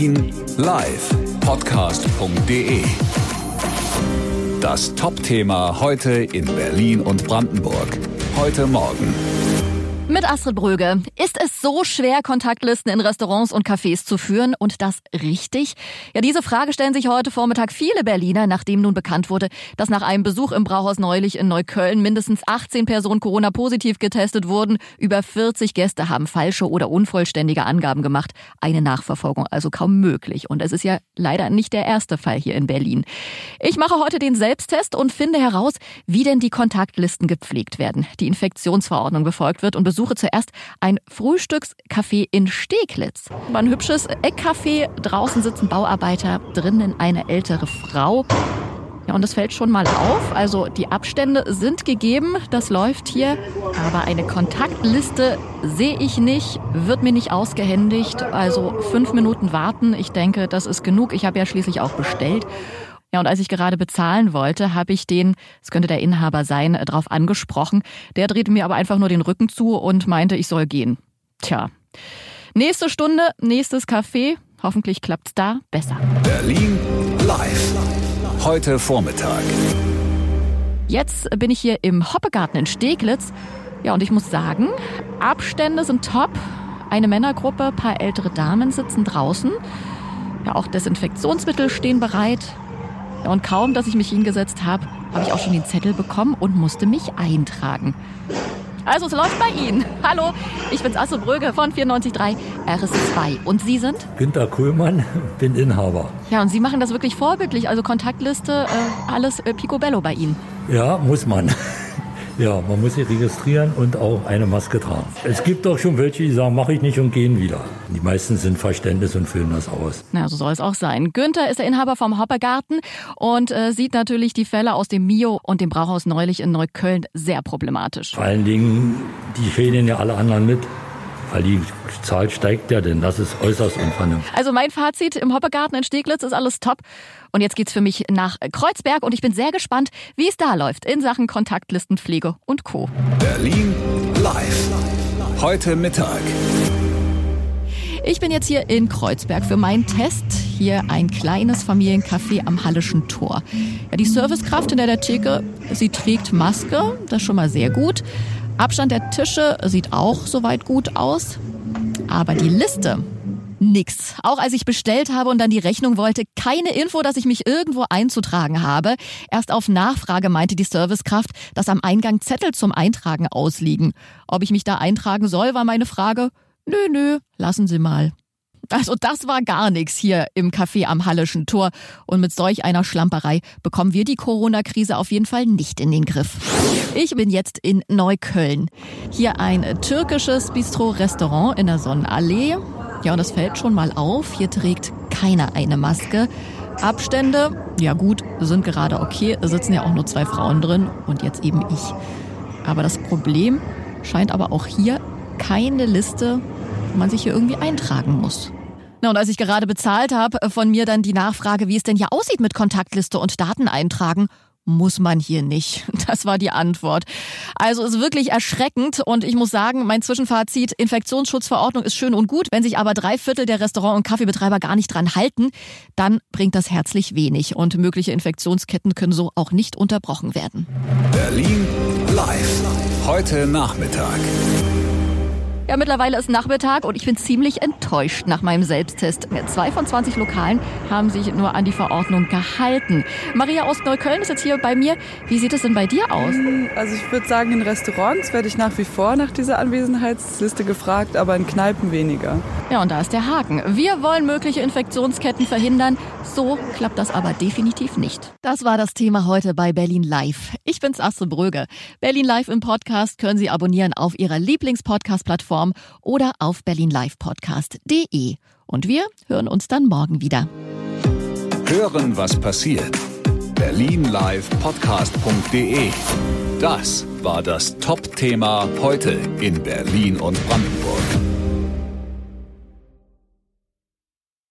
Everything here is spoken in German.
Berlin live Podcast.de. Das Top-Thema heute in Berlin und Brandenburg. Heute Morgen. Mit Astrid Bröge. Ist es so schwer, Kontaktlisten in Restaurants und Cafés zu führen und das richtig? Ja, diese Frage stellen sich heute Vormittag viele Berliner, nachdem nun bekannt wurde, dass nach einem Besuch im Brauhaus neulich in Neukölln mindestens 18 Personen Corona-positiv getestet wurden. Über 40 Gäste haben falsche oder unvollständige Angaben gemacht. Eine Nachverfolgung also kaum möglich. Und es ist ja leider nicht der erste Fall hier in Berlin. Ich mache heute den Selbsttest und finde heraus, wie denn die Kontaktlisten gepflegt werden, die Infektionsverordnung befolgt wird und besuche zuerst ein Frühstückscafé in Steglitz. War ein hübsches Eckcafé. Draußen sitzen Bauarbeiter, drinnen eine ältere Frau. Ja, und das fällt schon mal auf. Also die Abstände sind gegeben, das läuft hier. Aber eine Kontaktliste sehe ich nicht, wird mir nicht ausgehändigt. Also fünf Minuten warten, ich denke, das ist genug. Ich habe ja schließlich auch bestellt. Ja, und als ich gerade bezahlen wollte, habe ich den, es könnte der Inhaber sein, darauf angesprochen. Der drehte mir aber einfach nur den Rücken zu und meinte, ich soll gehen. Tja. Nächste Stunde, nächstes Café. Hoffentlich klappt's da besser. Berlin live. Heute Vormittag. Jetzt bin ich hier im Hoppegarten in Steglitz. Ja, und ich muss sagen, Abstände sind top. Eine Männergruppe, paar ältere Damen sitzen draußen. Ja, auch Desinfektionsmittel stehen bereit. Und kaum, dass ich mich hingesetzt habe, habe ich auch schon den Zettel bekommen und musste mich eintragen. Also es läuft bei Ihnen. Hallo, ich bin's Asse Bröge von 94.3 RS2. Und Sie sind? Günter Kuhlmann, bin Inhaber. Ja, und Sie machen das wirklich vorbildlich. Also Kontaktliste, äh, alles äh, picobello bei Ihnen. Ja, muss man. Ja, man muss sich registrieren und auch eine Maske tragen. Es gibt auch schon welche, die sagen, mache ich nicht und gehen wieder. Die meisten sind Verständnis und füllen das aus. Na, so soll es auch sein. Günther ist der Inhaber vom Hoppergarten und äh, sieht natürlich die Fälle aus dem Mio und dem Brauhaus neulich in Neukölln sehr problematisch. Vor allen Dingen, die fehlen ja alle anderen mit. Weil die Zahl steigt ja, denn das ist äußerst unvernünftig. Also mein Fazit im Hoppegarten in Steglitz ist alles top. Und jetzt geht's für mich nach Kreuzberg und ich bin sehr gespannt, wie es da läuft in Sachen Kontaktlistenpflege und Co. Berlin live. Heute Mittag. Ich bin jetzt hier in Kreuzberg für meinen Test. Hier ein kleines Familiencafé am Hallischen Tor. Ja, die Servicekraft hinter der Theke, sie trägt Maske, das ist schon mal sehr gut. Abstand der Tische sieht auch soweit gut aus. Aber die Liste, nix. Auch als ich bestellt habe und dann die Rechnung wollte, keine Info, dass ich mich irgendwo einzutragen habe. Erst auf Nachfrage meinte die Servicekraft, dass am Eingang Zettel zum Eintragen ausliegen. Ob ich mich da eintragen soll, war meine Frage. Nö, nö, lassen Sie mal. Also das war gar nichts hier im Café am Hallischen Tor. Und mit solch einer Schlamperei bekommen wir die Corona-Krise auf jeden Fall nicht in den Griff. Ich bin jetzt in Neukölln. Hier ein türkisches Bistro-Restaurant in der Sonnenallee. Ja, und das fällt schon mal auf. Hier trägt keiner eine Maske. Abstände, ja gut, sind gerade okay. Sitzen ja auch nur zwei Frauen drin und jetzt eben ich. Aber das Problem scheint aber auch hier keine Liste, wo man sich hier irgendwie eintragen muss. Na, und als ich gerade bezahlt habe, von mir dann die Nachfrage, wie es denn hier aussieht mit Kontaktliste und Daten eintragen. Muss man hier nicht. Das war die Antwort. Also ist wirklich erschreckend und ich muss sagen, mein Zwischenfazit, Infektionsschutzverordnung ist schön und gut. Wenn sich aber drei Viertel der Restaurant- und Kaffeebetreiber gar nicht dran halten, dann bringt das herzlich wenig und mögliche Infektionsketten können so auch nicht unterbrochen werden. Berlin live. Heute Nachmittag. Ja, mittlerweile ist Nachmittag und ich bin ziemlich enttäuscht nach meinem Selbsttest. Zwei von 20 Lokalen haben sich nur an die Verordnung gehalten. Maria aus Neukölln ist jetzt hier bei mir. Wie sieht es denn bei dir aus? Also ich würde sagen, in Restaurants werde ich nach wie vor nach dieser Anwesenheitsliste gefragt, aber in Kneipen weniger. Ja, und da ist der Haken. Wir wollen mögliche Infektionsketten verhindern. So klappt das aber definitiv nicht. Das war das Thema heute bei Berlin Live. Ich bin's Astrid Bröge. Berlin Live im Podcast können Sie abonnieren auf Ihrer Lieblingspodcast-Plattform oder auf berlinlivepodcast.de. Und wir hören uns dann morgen wieder. Hören, was passiert. Berlin live Podcast.de. Das war das Top-Thema heute in Berlin und Brandenburg.